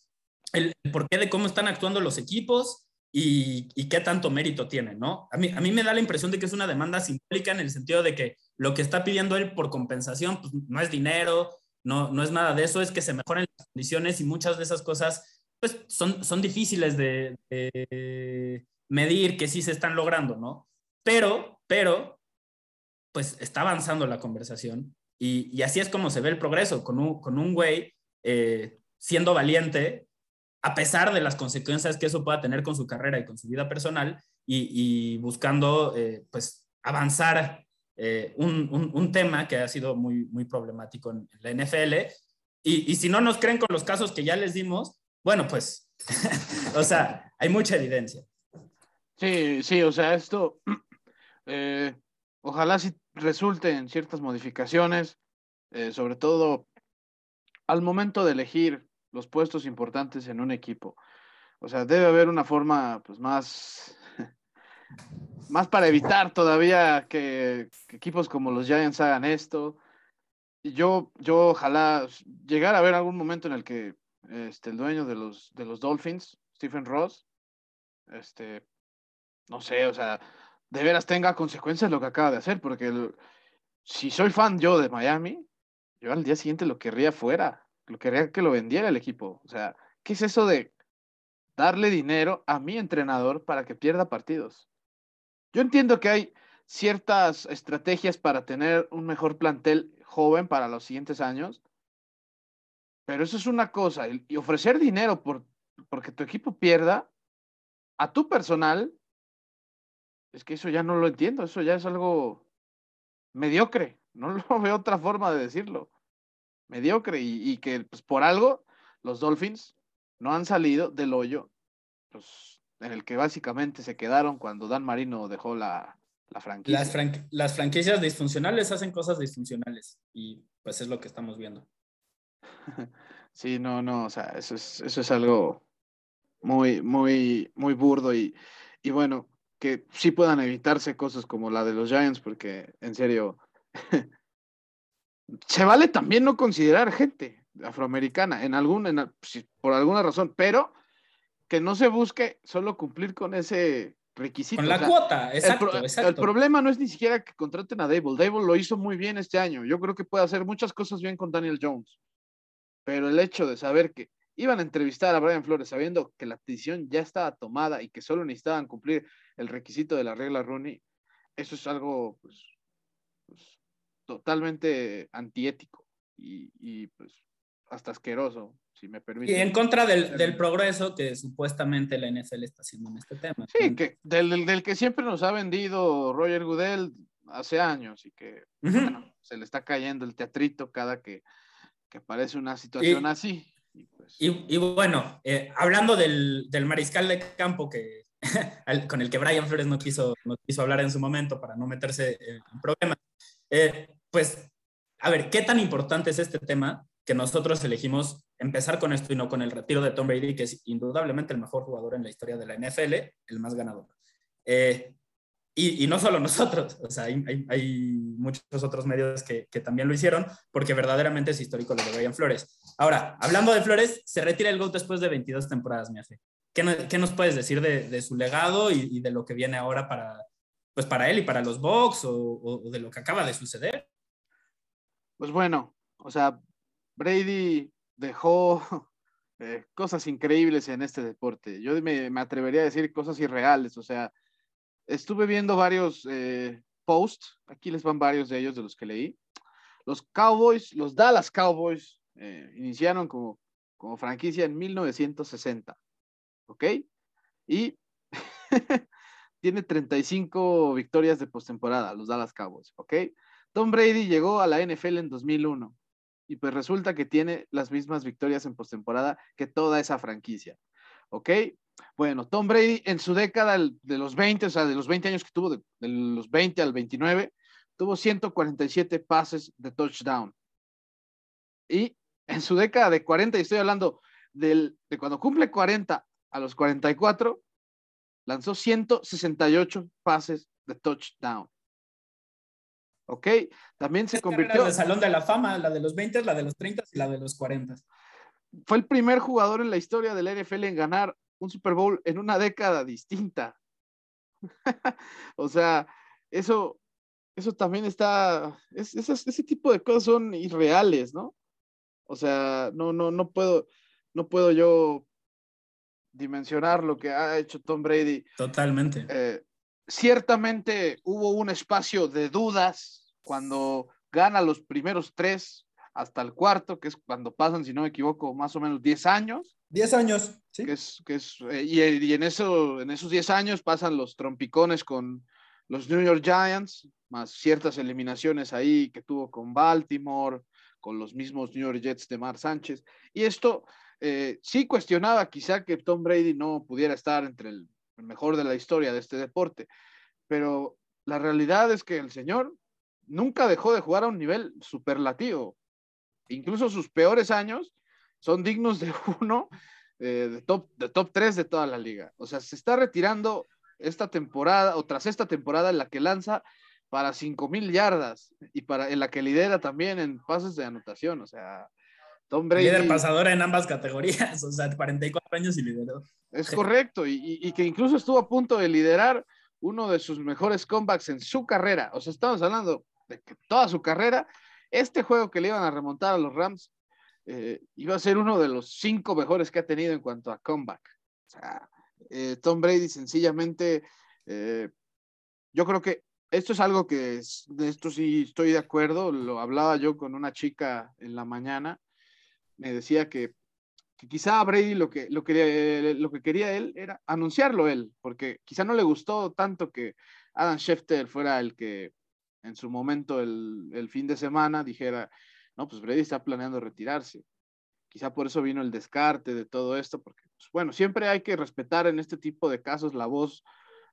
S2: el, porqué de cómo están actuando los equipos y, qué tanto mérito tienen, ¿no? A mí, a mí me da la impresión de que es una demanda simbólica en el sentido de que lo que está pidiendo él por compensación pues, no es dinero, no, no es nada de eso, es que se mejoren las condiciones y muchas de esas cosas pues, son, son difíciles de, medir que sí se están logrando, ¿no? Pero, pero, pues está avanzando la conversación y, así es como se ve el progreso, con un, con un güey eh, siendo valiente a pesar de las consecuencias que eso pueda tener con su carrera y con su vida personal, y, buscando eh, pues avanzar eh, un, tema que ha sido muy, muy problemático en, la NFL. Y, si no nos creen con los casos que ya les dimos, bueno, pues, (laughs) o sea, hay mucha evidencia.
S1: Sí, sí, o sea, esto, (clears throat) eh, ojalá sí resulte en ciertas modificaciones, sobre todo al momento de elegir los puestos importantes en un equipo. O sea, debe haber una forma pues, más, (laughs) más para evitar todavía que, equipos como los Giants hagan esto. Y yo, yo ojalá llegar a ver algún momento en el que este, el dueño de los, de los Dolphins, Stephen Ross, este, no sé, o sea, de veras tenga consecuencias lo que acaba de hacer, porque si soy fan yo de Miami, yo al día siguiente lo querría fuera lo quería que lo vendiera el equipo. O sea, ¿qué es eso de darle dinero a mi entrenador para que pierda partidos? Yo entiendo que hay ciertas estrategias para tener un mejor plantel joven para los siguientes años, pero eso es una cosa, y ofrecer dinero por, porque tu equipo pierda a tu personal, es que eso ya no lo entiendo, eso ya es algo mediocre, (laughs) no lo veo otra forma de decirlo. mediocre y, que pues, por algo los Dolphins no han salido del hoyo pues, en el que básicamente se quedaron cuando Dan Marino dejó la, franquicia.
S2: Las, las, franquicias disfuncionales hacen cosas disfuncionales y pues es lo que estamos viendo. (laughs)
S1: Sí, no, no, o sea, eso es, eso es algo muy, muy, muy burdo y, y bueno, que sí puedan evitarse cosas como la de los Giants, porque en serio, (laughs) se vale también no considerar gente afroamericana en algún, en, por alguna razón, pero que no se busque solo cumplir con ese requisito.
S2: Con la cuota, exacto el,
S1: el, problema no es ni siquiera que contraten a Dable. Dable lo hizo muy bien este año. Yo creo que puede hacer muchas cosas bien con Daniel Jones. Pero el hecho de saber que iban a entrevistar a Brian Flores sabiendo que la decisión ya estaba tomada y que solo necesitaban cumplir el requisito de la regla Rooney, eso es algo pues, pues, totalmente antiético y, pues hasta asqueroso, si me permite.
S2: Y en contra del, progreso que supuestamente la NFL está haciendo en este tema.
S1: Sí, que, del, que siempre nos ha vendido Roger Goodell hace años y que se le está cayendo el teatrito cada que, que aparece una situación así.
S2: Pues, y, bueno, eh, hablando del, mariscal de campo que, (laughs) con el que Brian Flores no quiso, no quiso hablar en su momento para no meterse en problemas, eh, pues, a ver, ¿qué tan importante es este tema que nosotros elegimos empezar con esto y no con el retiro de Tom Brady, que es indudablemente el mejor jugador en la historia de la NFL, el más ganador? Eh, y, no solo nosotros, o sea, hay, muchos otros medios que, también lo hicieron, porque verdaderamente es histórico lo de Brian Flores. Ahora, hablando de Flores, se retira el GOAT después de 22 temporadas, me hace. ¿Qué, ¿Qué, nos puedes decir de, su legado y, de lo que viene ahora para, pues para él y para los Bucks o, de lo que acaba de suceder?
S1: Pues bueno, o sea, Brady dejó (laughs) eh, cosas increíbles en este deporte. Yo me, me atrevería a decir cosas irreales, o sea, estuve viendo varios eh, posts, aquí les van varios de ellos de los que leí. Los Cowboys, los Dallas Cowboys, eh, iniciaron como, como franquicia en 1960, ¿ok? Y (laughs) tiene 35 victorias de postemporada, los Dallas Cowboys, ¿ok? Tom Brady llegó a la NFL en 2001 y pues resulta que tiene las mismas victorias en postemporada que toda esa franquicia, ¿ok? Bueno, Tom Brady en su década de los 20, o sea, de los 20 años que tuvo, de, los 20 al 29, tuvo 147 pases de touchdown. Y en su década de 40, y estoy hablando del, de cuando cumple 40 a los 44, lanzó 168 pases de touchdown. ¿Ok? También se convirtió.
S2: En el Salón de la Fama, la de los 20, la de los 30 y la de los 40.
S1: Fue el primer jugador en la historia del NFL en ganar un Super Bowl en una década distinta. (laughs) o sea, eso, eso también está, ese tipo de cosas son irreales, ¿no? O sea, no, no, no puedo, no puedo yo dimensionar lo que ha hecho Tom Brady.
S2: Totalmente.
S1: Eh, ciertamente hubo un espacio de dudas cuando gana los primeros tres hasta el cuarto, que es cuando pasan, si no me equivoco, más o menos 10 años.
S2: 10 años, sí.
S1: Que es, que es, eh, y, en, eso, en esos 10 años pasan los trompicones con los New York Giants, más ciertas eliminaciones ahí que tuvo con Baltimore, con los mismos New York Jets de Mar Sánchez. Y esto eh, sí cuestionaba quizá que Tom Brady no pudiera estar entre el, el mejor de la historia de este deporte, pero la realidad es que el señor nunca dejó de jugar a un nivel superlativo incluso sus peores años son dignos de uno eh, de, top, de top 3 de toda la liga. O sea, se está retirando esta temporada o tras esta temporada en la que lanza para 5 mil yardas y para, en la que lidera también en pases de anotación. O sea,
S2: Tom Brady. Líder pasadora en ambas categorías, o sea, 44 años y lideró.
S1: Es correcto, y, y, que incluso estuvo a punto de liderar uno de sus mejores comebacks en su carrera. O sea, estamos hablando de que toda su carrera este juego que le iban a remontar a los Rams eh, iba a ser uno de los cinco mejores que ha tenido en cuanto a comeback. O eh, Tom Brady sencillamente, eh, yo creo que esto es algo que de esto sí estoy de acuerdo. Lo hablaba yo con una chica en la mañana. Me decía que, quizá Brady lo que, lo, que, lo que quería él era anunciarlo él, porque quizá no le gustó tanto que Adam Schefter fuera el que en su momento el, fin de semana dijera, no, pues Brady está planeando retirarse. Quizá por eso vino el descarte de todo esto, porque, pues, bueno, siempre hay que respetar en este tipo de casos la voz,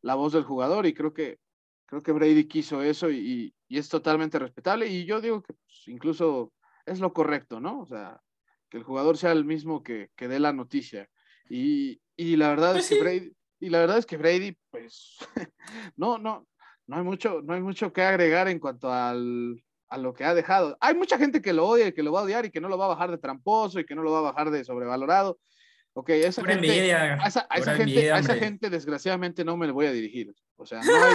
S1: la voz del jugador y creo que, creo que Brady quiso eso y, es totalmente respetable y yo digo que pues, incluso es lo correcto, ¿no? O sea, que el jugador sea el mismo que, que dé la noticia. Y, y la verdad es pues que Brady, y la verdad es que Brady, pues, (laughs) no, no, no hay mucho, no hay mucho que agregar en cuanto al, a lo que ha dejado. Hay mucha gente que lo odia y que lo va a odiar y que no lo va a bajar de tramposo y que no lo va a bajar de sobrevalorado. Ok, esa gente, a esa, gente, a esa gente desgraciadamente no me le voy a dirigir. O sea, no hay,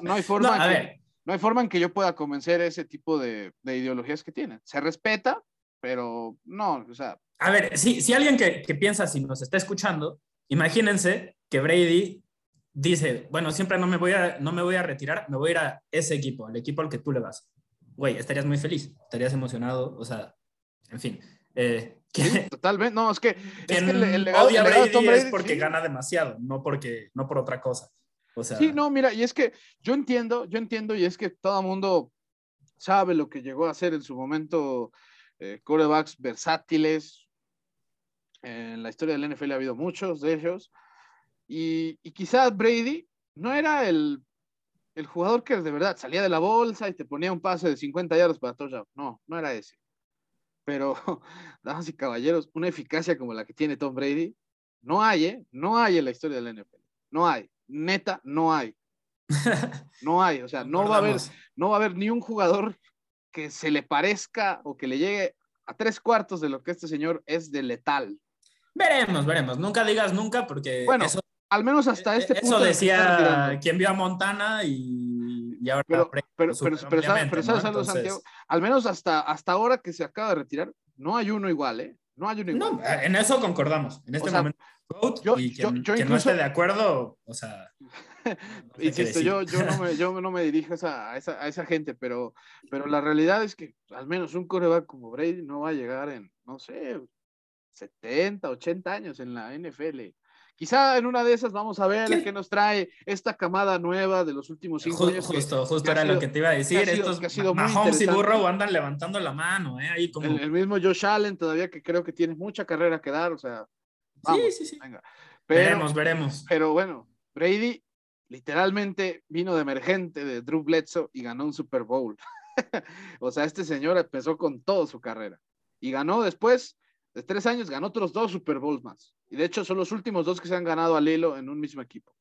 S1: no hay, (laughs) forma, no, en no hay forma en que yo pueda convencer ese tipo de, de, ideologías que tienen. Se respeta, pero no, o sea.
S2: A ver, si, si alguien que, que piensa, si nos está escuchando, imagínense que Brady dice, bueno, siempre no me, voy a, no me voy a retirar, me voy a ir a ese equipo, al equipo al que tú le vas. Güey, estarías muy feliz, estarías emocionado, o sea, en fin. Eh, (laughs)
S1: totalmente, no, es que, es
S2: que el, legado, odia Brady, es porque gana demasiado, no, porque, no por otra cosa. O sea,
S1: sí, no, mira, y es que yo entiendo, yo entiendo, y es que todo el mundo sabe lo que llegó a hacer en su momento eh, corebacks versátiles. En la historia del NFL ha habido muchos de ellos. Y, quizás Brady no era el, jugador que de verdad salía de la bolsa y te ponía un pase de 50 yardas para touchdown. No, no era ese. Pero, (laughs) damas y caballeros, una eficacia como la que tiene Tom Brady, no hay, ¿eh? No hay en la historia del NFL. No hay. Neta, no hay. (laughs) No hay. O sea, no va a haber, no va a haber ni un jugador que se le parezca o que le llegue a tres cuartos de lo que este señor es de letal.
S2: Veremos, veremos. Nunca digas nunca porque
S1: bueno, eso al menos hasta este
S2: punto. Eso decía quien vio a Montana y, y ahora.
S1: Pero, pero, pero, ¿sabes algo, Santiago? Al menos hasta, hasta ahora que se acaba de retirar, no hay uno igual, ¿eh? No hay uno igual.
S2: No, en eso concordamos. En este momento. Yo, y quien, yo, no esté de acuerdo, o sea. (laughs)
S1: Insisto, yo, yo, no me, yo no me dirijo a esa, a esa, a esa gente, pero, pero la realidad es que al menos un coreback como Brady no va a llegar en, no sé, 70, 80 años en la NFL. Quizá en una de esas vamos a ver qué nos trae esta camada nueva de los últimos cinco años.
S2: Justo, justo era lo que te iba a decir. Estos que ha sido Mahomes y Burrow andan levantando la mano, ¿eh? Ahí como...
S1: el, mismo Josh Allen todavía que creo que tiene mucha carrera que dar, o sea.
S2: sí, sí, sí. Venga. veremos, veremos.
S1: Pero bueno, Brady literalmente vino de emergente de Drew Bledsoe y ganó un Super Bowl. (laughs) o sea, este señor empezó con toda su carrera y ganó después de tres años, ganó otros dos Super Bowls más. Y de hecho son los últimos dos que se han ganado al hilo en un mismo equipo.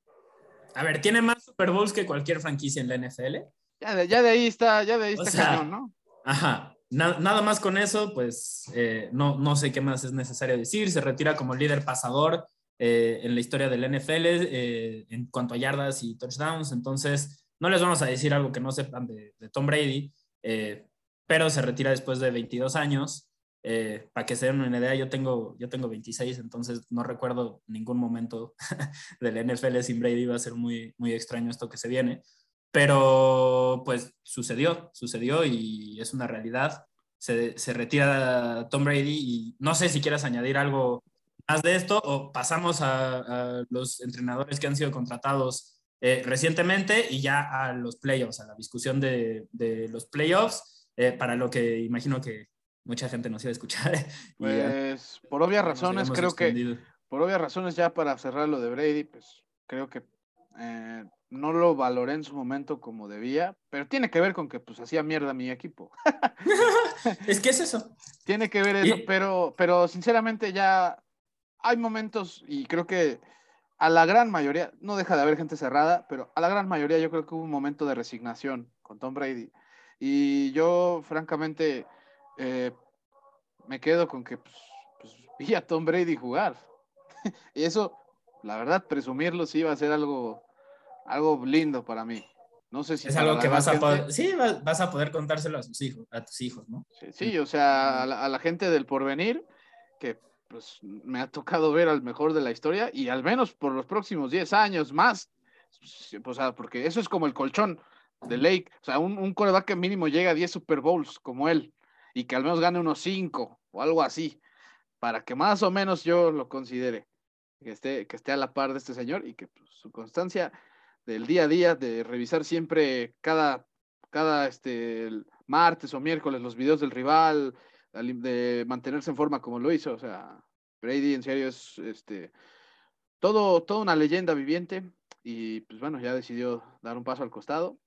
S2: A ver, ¿tiene más Super Bowls que cualquier franquicia en la NFL?
S1: Ya de, ya de ahí está, ya de ahí está cañón, ¿no?
S2: Ajá. nada más con eso, pues eh, no, no sé qué más es necesario decir. Se retira como líder pasador eh, en la historia del NFL eh, en cuanto a yardas y touchdowns. Entonces, no les vamos a decir algo que no sepan de, de Tom Brady, pero se retira después de 22 años. Eh, para que se den una idea, yo tengo, yo tengo 26, entonces no recuerdo ningún momento (laughs) del NFL sin Brady, va a ser muy, muy extraño esto que se viene, pero pues sucedió, sucedió y es una realidad. Se, se retira Tom Brady y no sé si quieras añadir algo más de esto o pasamos a, los entrenadores que han sido contratados eh, recientemente y ya a los playoffs, a la discusión de, de los playoffs, eh, para lo que imagino que, mucha gente nos iba a escuchar. (laughs)
S1: Pues por obvias razones, creo que, por obvias razones ya para cerrar lo de Brady, pues creo que eh, no lo valoré en su momento como debía, pero tiene que ver con que pues hacía mierda mi equipo. (laughs) (laughs)
S2: es que es eso.
S1: Tiene que ver eso, pero, pero sinceramente ya hay momentos y creo que a la gran mayoría, no deja de haber gente cerrada, pero a la gran mayoría yo creo que hubo un momento de resignación con Tom Brady. Y yo, francamente, eh, me quedo con que pues, pues, (laughs) vi a Tom Brady jugar. (laughs) y eso, la verdad, presumirlo sí va a ser algo, algo lindo para mí. No sé si
S2: es algo que vas a poder, sí, vas a poder contárselo a sus hijos, a tus hijos, ¿no?
S1: Sí, o sea, a la, gente del porvenir, que pues me ha tocado ver al mejor de la historia y al menos por los próximos 10 años más, o sea, porque eso es como el colchón de Lake, o sea, un, un coreback que mínimo llega a 10 Super Bowls como él y que al menos gane unos cinco o algo así, para que más o menos yo lo considere, que esté, que esté a la par de este señor y que pues, su constancia del día a día, de revisar siempre cada, cada este, martes o miércoles los videos del rival, de mantenerse en forma como lo hizo. O sea, Brady en serio es este, todo, toda una leyenda viviente y pues bueno, ya decidió dar un paso al costado,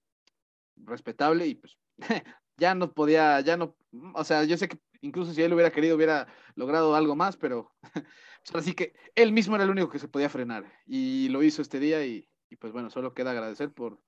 S1: respetable y pues (laughs) ya no podía, ya no, o sea, yo sé que incluso si él hubiera querido hubiera logrado algo más, pero (laughs) pues así que él mismo era el único que se podía frenar y lo hizo este día y, y pues bueno, solo queda agradecer por,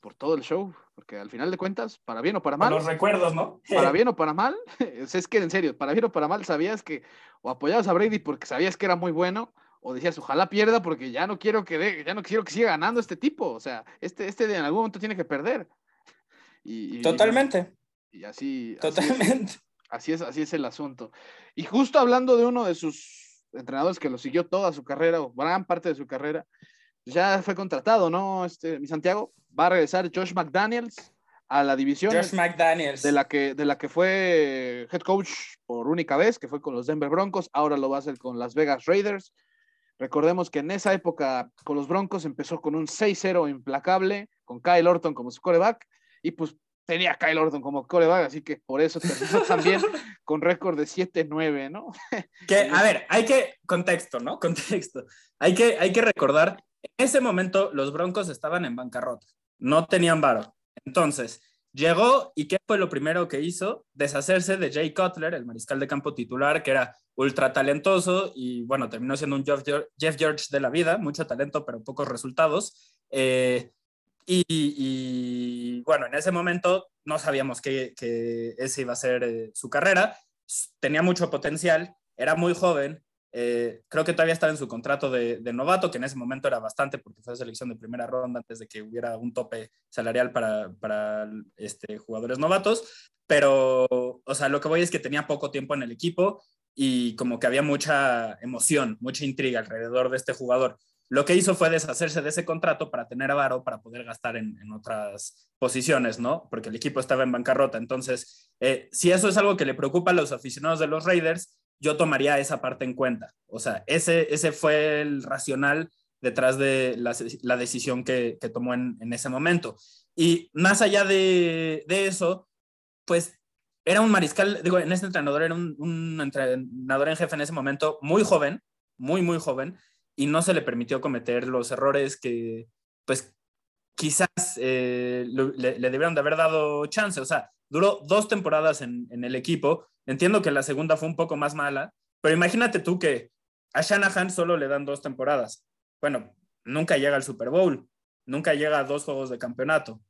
S1: por todo el show, porque al final de cuentas, para bien o para mal.
S2: los recuerdos, ¿no?
S1: Para (laughs) bien o para mal, (laughs) es que en serio, para bien o para mal sabías que o apoyabas a Brady porque sabías que era muy bueno, o decías, ojalá pierda porque ya no quiero que ya no quiero que siga ganando este tipo, o sea, este, este en algún momento tiene que perder.
S2: Y, Totalmente.
S1: Y, así.
S2: Totalmente.
S1: Así es, así es, el asunto. Y justo hablando de uno de sus entrenadores que lo siguió toda su carrera, o gran parte de su carrera, ya fue contratado, ¿no? Este, mi Santiago, va a regresar Josh McDaniels a la división
S2: Josh McDaniels.
S1: De, la que, de la que fue head coach por única vez, que fue con los Denver Broncos, ahora lo va a hacer con Las Vegas Raiders. Recordemos que en esa época con los Broncos empezó con un 6-0 implacable, con Kyle Orton como su coreback, y pues tenía a Kyle Orton como coreback, así que por eso terminó también (laughs) con récord de 7-9, ¿no? (laughs)
S2: que, a ver, hay que, contexto, ¿no? Contexto. Hay que, hay que recordar en ese momento los Broncos estaban en bancarrota, no tenían varo. Entonces, llegó y ¿qué fue lo primero que hizo? Deshacerse de Jay Cutler, el mariscal de campo titular, que era ultra talentoso y bueno, terminó siendo un Jeff George de la vida, mucho talento pero pocos resultados. Eh, y, bueno, en ese momento no sabíamos que, que ese iba a ser eh, su carrera, tenía mucho potencial, era muy joven, eh, creo que todavía estaba en su contrato de, novato, que en ese momento era bastante porque fue selección de primera ronda antes de que hubiera un tope salarial para, para este, jugadores novatos. Pero, o sea, lo que voy es que tenía poco tiempo en el equipo y como que había mucha emoción, mucha intriga alrededor de este jugador. Lo que hizo fue deshacerse de ese contrato para tener a Varo para poder gastar en, otras posiciones, ¿no? Porque el equipo estaba en bancarrota. Entonces, eh, si eso es algo que le preocupa a los aficionados de los Raiders, yo tomaría esa parte en cuenta. O sea, ese, ese fue el racional detrás de la, decisión que, tomó en, ese momento. Y más allá de, eso, pues era un mariscal, digo, en este entrenador era un, entrenador en jefe en ese momento muy joven, muy, muy joven, y no se le permitió cometer los errores que, pues, quizás eh, le, debieron de haber dado chance. O sea, duró dos temporadas en, el equipo, Entiendo que la segunda fue un poco más mala, pero imagínate tú que a Shanahan solo le dan dos temporadas. Bueno, nunca llega al Super Bowl, nunca llega a dos juegos de campeonato.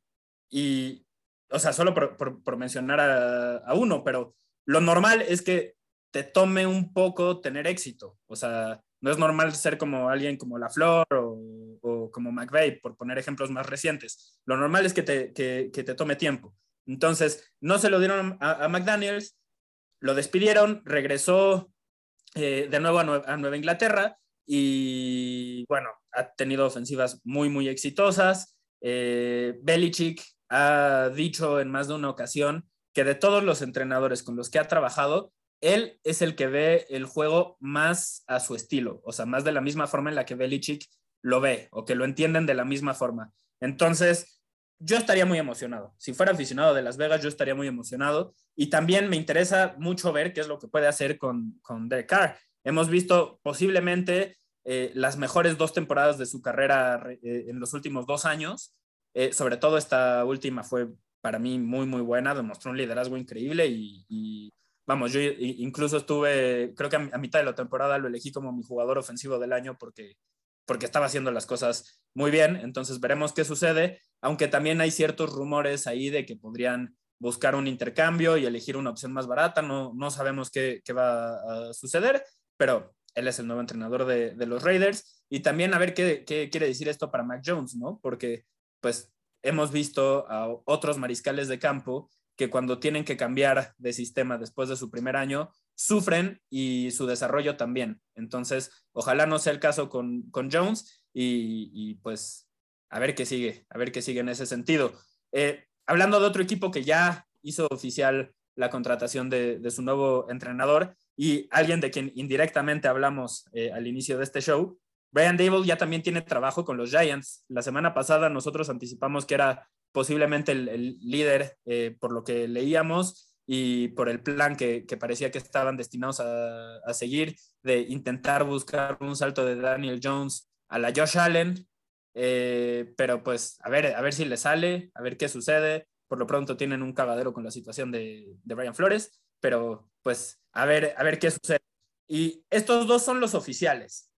S2: Y, o sea, solo por, mencionar a, uno, pero lo normal es que te tome un poco tener éxito. O sea, no es normal ser como alguien como La Flor o, como McVeigh, por poner ejemplos más recientes. Lo normal es que te, que, te tome tiempo. Entonces, no se lo dieron a McDaniels, lo despidieron, regresó eh, de nuevo a, Nueva Inglaterra y bueno, ha tenido ofensivas muy, muy exitosas. Eh, Belichick ha dicho en más de una ocasión que de todos los entrenadores con los que ha trabajado, él es el que ve el juego más a su estilo, o sea, más de la misma forma en la que Belichick lo ve o que lo entienden de la misma forma. Entonces, yo estaría muy emocionado. Si fuera aficionado de Las Vegas, yo estaría muy emocionado. Y también me interesa mucho ver qué es lo que puede hacer con, con Derek Carr. Hemos visto posiblemente eh, las mejores dos temporadas de su carrera eh, en los últimos dos años. Eh, sobre todo esta última fue para mí muy, muy buena. Demostró un liderazgo increíble y, vamos, yo incluso estuve, creo que a mitad de la temporada lo elegí como mi jugador ofensivo del año porque porque estaba haciendo las cosas muy bien, entonces veremos qué sucede, aunque también hay ciertos rumores ahí de que podrían buscar un intercambio y elegir una opción más barata, no, no sabemos qué, va a suceder, pero él es el nuevo entrenador de, los Raiders y también a ver qué, qué, quiere decir esto para Mac Jones, ¿no? Porque pues hemos visto a otros mariscales de campo que cuando tienen que cambiar de sistema después de su primer año, sufren y su desarrollo también. Entonces, ojalá no sea el caso con, Jones y, pues a ver qué sigue, a ver qué sigue en ese sentido. Eh, hablando de otro equipo que ya hizo oficial la contratación de, su nuevo entrenador y alguien de quien indirectamente hablamos eh, al inicio de este show, Brian Dable ya también tiene trabajo con los Giants. La semana pasada nosotros anticipamos que era posiblemente el, líder eh, por lo que leíamos y por el plan que, parecía que estaban destinados a, seguir, de intentar buscar un salto de Daniel Jones a la Josh Allen. Eh, pero pues a ver, a ver si le sale, a ver qué sucede. Por lo pronto tienen un cagadero con la situación de, de Brian Flores, pero pues a ver, a ver qué sucede. Y estos dos son los oficiales,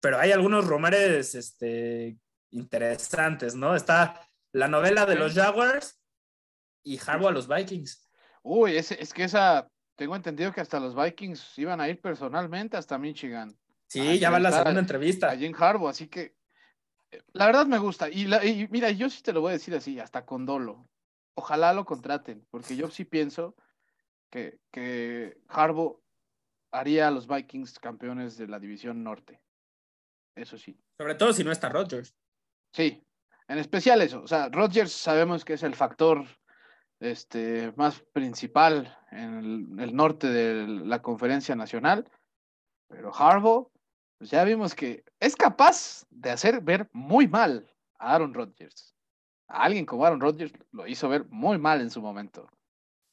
S2: pero hay algunos rumores este, interesantes, ¿no? Está la novela de los Jaguars y Harbaugh a los Vikings.
S1: Uy, es, es que esa, tengo entendido que hasta los Vikings iban a ir personalmente hasta Michigan.
S2: Sí, ya va la segunda entrevista.
S1: Allí en Harbaugh, así que eh, la verdad me gusta. Y, mira, yo sí te lo voy a decir así, hasta con dolo. Ojalá lo contraten, porque yo sí pienso que, que Harbaugh haría a los Vikings campeones de la división norte. Eso sí.
S2: Sobre todo si no está Rodgers.
S1: Sí, en especial eso. O sea, Rodgers sabemos que es el factor este, más principal en el, norte de la conferencia nacional, pero Harbaugh, pues ya vimos que es capaz de hacer ver muy mal a Aaron Rodgers. A alguien como Aaron Rodgers lo hizo ver muy mal en su momento.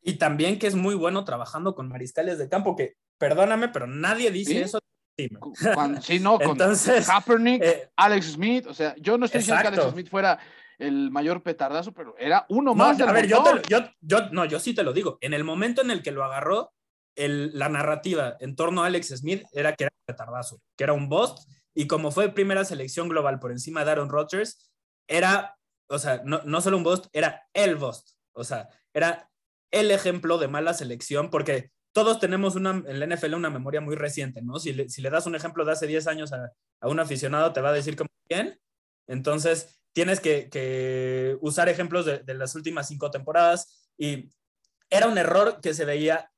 S2: Y también que es muy bueno trabajando con mariscales de campo, que perdóname, pero nadie dice eso.
S1: Sí, no, (laughs) con Entonces, Kaepernick, eh, Alex Smith, o sea, yo no estoy diciendo que Alex Smith fuera el mayor petardazo, pero era uno más.
S2: a ver, yo, yo, no, yo sí te lo digo. En el momento en el que lo agarró, el, la narrativa en torno a Alex Smith era que era un petardazo, que era un bust, y como fue primera selección global por encima de Aaron Rodgers, era, o sea, no, no solo un bust, era el bust. O sea, era el ejemplo de mala selección, porque todos tenemos una, en la NFL una memoria muy reciente, ¿no? Si le, si le das un ejemplo de hace 10 años a, a, un aficionado, te va a decir como, ¿quién? Entonces, tienes que, usar ejemplos de, las últimas cinco temporadas y era un error que se veía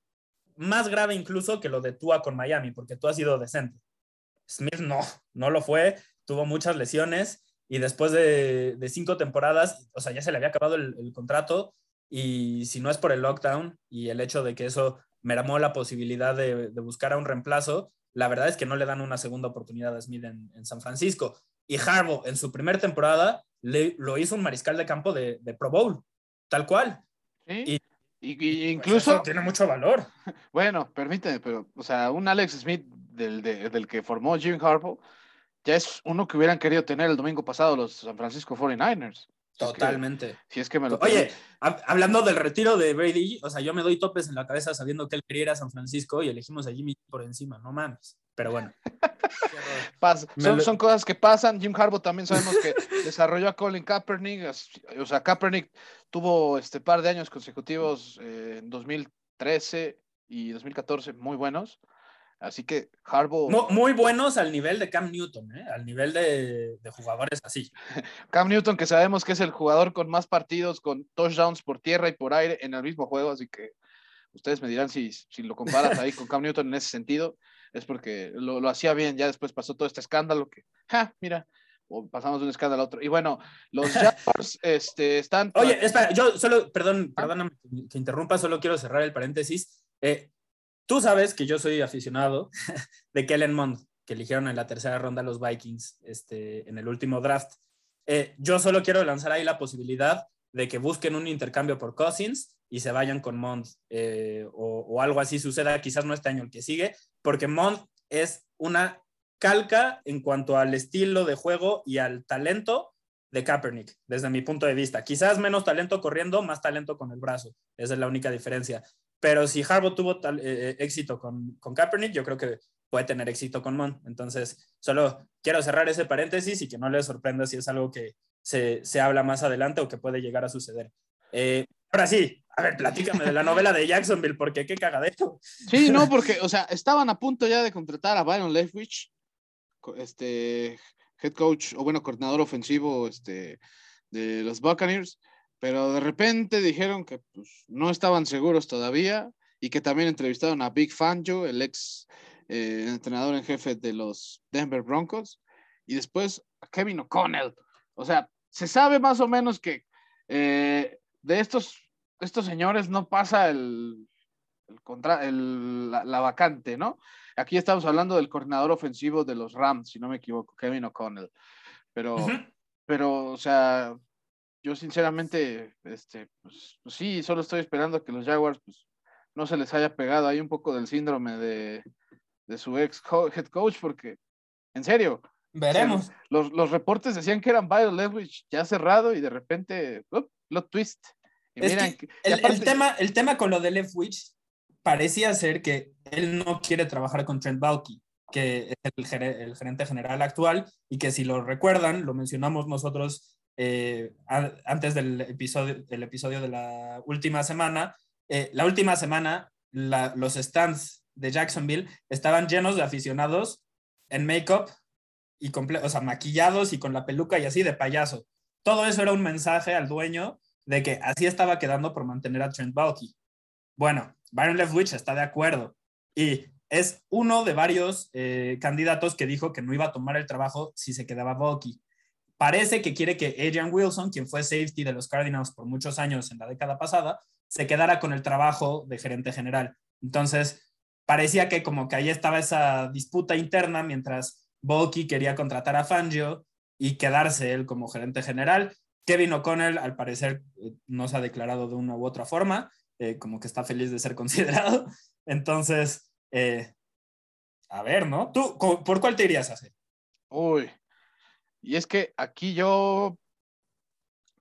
S2: más grave incluso que lo de Tua con Miami, porque tú has sido decente. Smith no, no lo fue, tuvo muchas lesiones y después de, cinco temporadas, o sea, ya se le había acabado el, contrato y si no es por el lockdown y el hecho de que eso mermó la posibilidad de, buscar a un reemplazo, la verdad es que no le dan una segunda oportunidad a Smith en San Francisco. Y Harbaugh en su primera temporada lo hizo un mariscal de campo de, Pro Bowl, tal cual.
S1: Y, y, incluso...
S2: tiene mucho valor. (laughs)
S1: Bueno, permíteme, pero, o sea, un Alex Smith del, del que formó Jim Harbaugh, ya es uno que hubieran querido tener el domingo pasado los San Francisco 49ers.
S2: Totalmente.
S1: Si es que me lo
S2: Oye, hablando del retiro de Brady, o sea, yo me doy topes en la cabeza sabiendo que él quería ir a San Francisco y elegimos a Jimmy por encima, no mames. Pero bueno. (laughs)
S1: son, cosas que pasan. Jim Harbaugh también sabemos que (laughs) desarrolló a Colin Kaepernick. O sea, Kaepernick tuvo este par de años consecutivos eh, en 2013 y 2014 muy buenos. Así que Harbaugh...
S2: Muy, buenos al nivel de Cam Newton, ¿eh? al nivel de, jugadores así. (laughs)
S1: Cam Newton, que sabemos que es el jugador con más partidos, con touchdowns por tierra y por aire en el mismo juego, así que ustedes me dirán si, si lo comparas ahí con Cam Newton en ese sentido, es porque lo, lo hacía bien, ya después pasó todo este escándalo que, ja, mira, o pasamos de un escándalo a otro. Y bueno, los (laughs) Jaguars este, están...
S2: Oye, espera, yo solo, perdón, ah. perdóname que interrumpa, solo quiero cerrar el paréntesis. Eh, Tú sabes que yo soy aficionado (laughs) de Kellen Mond, que eligieron en la tercera ronda los Vikings este, en el último draft. Eh, yo solo quiero lanzar ahí la posibilidad de que busquen un intercambio por Cousins y se vayan con Mond eh, o, algo así suceda, quizás no este año el que sigue, porque Mond es una calca en cuanto al estilo de juego y al talento de Kaepernick, desde mi punto de vista. Quizás menos talento corriendo, más talento con el brazo. Esa es la única diferencia. Pero si Harbaugh tuvo tal, eh, eh, éxito con, con Kaepernick, yo creo que puede tener éxito con Mon. Entonces, solo quiero cerrar ese paréntesis y que no les sorprenda si es algo que se, se habla más adelante o que puede llegar a suceder. Eh, ahora sí, a ver, platícame de la (laughs) novela de Jacksonville, porque qué cagadero.
S1: Sí, no, porque, o sea, estaban a punto ya de contratar a Byron Leftwich, este head coach, o bueno, coordinador ofensivo este, de los Buccaneers, pero de repente dijeron que pues, no estaban seguros todavía y que también entrevistaron a Big Fangio, el ex eh, entrenador en jefe de los Denver Broncos, y después a Kevin O'Connell. O sea, se sabe más o menos que eh, de estos, estos señores no pasa el, contra, la, vacante, ¿no? Aquí estamos hablando del coordinador ofensivo de los Rams, si no me equivoco, Kevin O'Connell. Pero, pero, o sea, yo sinceramente, este, pues, pues, sí, solo estoy esperando que los Jaguars pues, no se les haya pegado ahí un poco del síndrome de, su ex head coach, porque, en serio,
S2: veremos.
S1: Los, los reportes decían que eran Byron Leftwich ya cerrado y de repente, lo twist.
S2: el, el, tema, el tema con lo de Leftwich parecía ser que él no quiere trabajar con Trent Baalke, que es el, el gerente general actual, y que si lo recuerdan, lo mencionamos nosotros eh, antes del episodio, del episodio de la última semana, eh, la última semana los stands de Jacksonville estaban llenos de aficionados en make-up y o sea, maquillados y con la peluca y así de payaso. Todo eso era un mensaje al dueño de que así estaba quedando por mantener a Trent Baalke. Bueno, Byron Leftwich está de acuerdo y es uno de varios eh, candidatos que dijo que no iba a tomar el trabajo si se quedaba Baalke parece que quiere que Adrian Wilson, quien fue safety de los Cardinals por muchos años en la década pasada, se quedara con el trabajo de gerente general. Entonces, parecía que como que ahí estaba esa disputa interna mientras Volky quería contratar a Fangio y quedarse él como gerente general. Kevin O'Connell, al parecer, eh, no se ha declarado de una u otra forma, eh, como que está feliz de ser (laughs) considerado. Entonces, eh, a ver, ¿no? ¿Tú por cuál te irías a hacer?
S1: Uy, y es que aquí yo,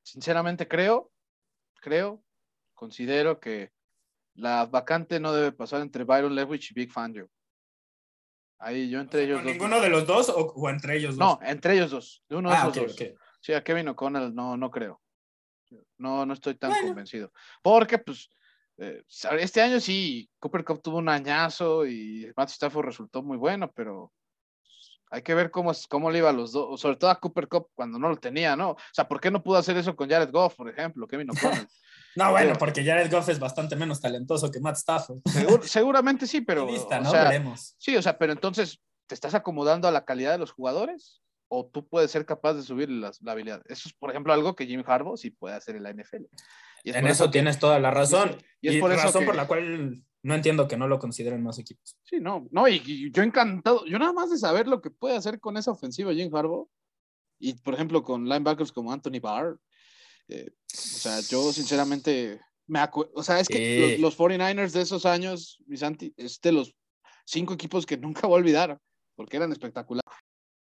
S1: sinceramente creo, creo, considero que la vacante no debe pasar entre Byron Lewis y Big Fangio. Ahí yo entre ellos
S2: dos. ¿Ninguno de los dos o, entre ellos
S1: dos? No, entre ellos dos. De uno de ah, esos dos. Sí, a Kevin O'Connell no, no creo. No, no estoy tan convencido. Porque, pues, eh, este año sí, Cooper Cup tuvo un añazo y Matt Stafford resultó muy bueno, pero hay que ver cómo, cómo le iba a los dos, sobre todo a Cooper Cup cuando no lo tenía, ¿no? O sea, ¿por qué no pudo hacer eso con Jared Goff, por ejemplo? Kevin O'Connell. (laughs)
S2: no, bueno, porque Jared Goff es bastante menos talentoso que Matt Stafford. (laughs)
S1: seguramente sí, pero. ¿no? Veremos. Sí, o sea, pero entonces, ¿te estás acomodando a la calidad de los jugadores? ¿O tú puedes ser capaz de subir la, habilidad? Eso es, por ejemplo, algo que Jim Harbaugh sí puede hacer en la NFL.
S2: Y en eso, tienes toda la razón. Y, es, por la razón por la cual no entiendo que no lo consideren más equipos.
S1: Sí, no, no, y, yo encantado, yo nada más de saber lo que puede hacer con esa ofensiva Jim Harbaugh, y por ejemplo con linebackers como Anthony Barr, eh, o sea, yo sinceramente me acuerdo, o sea, es que los, 49ers de esos años, Misanti, es de los cinco equipos que nunca voy a olvidar, porque eran espectaculares.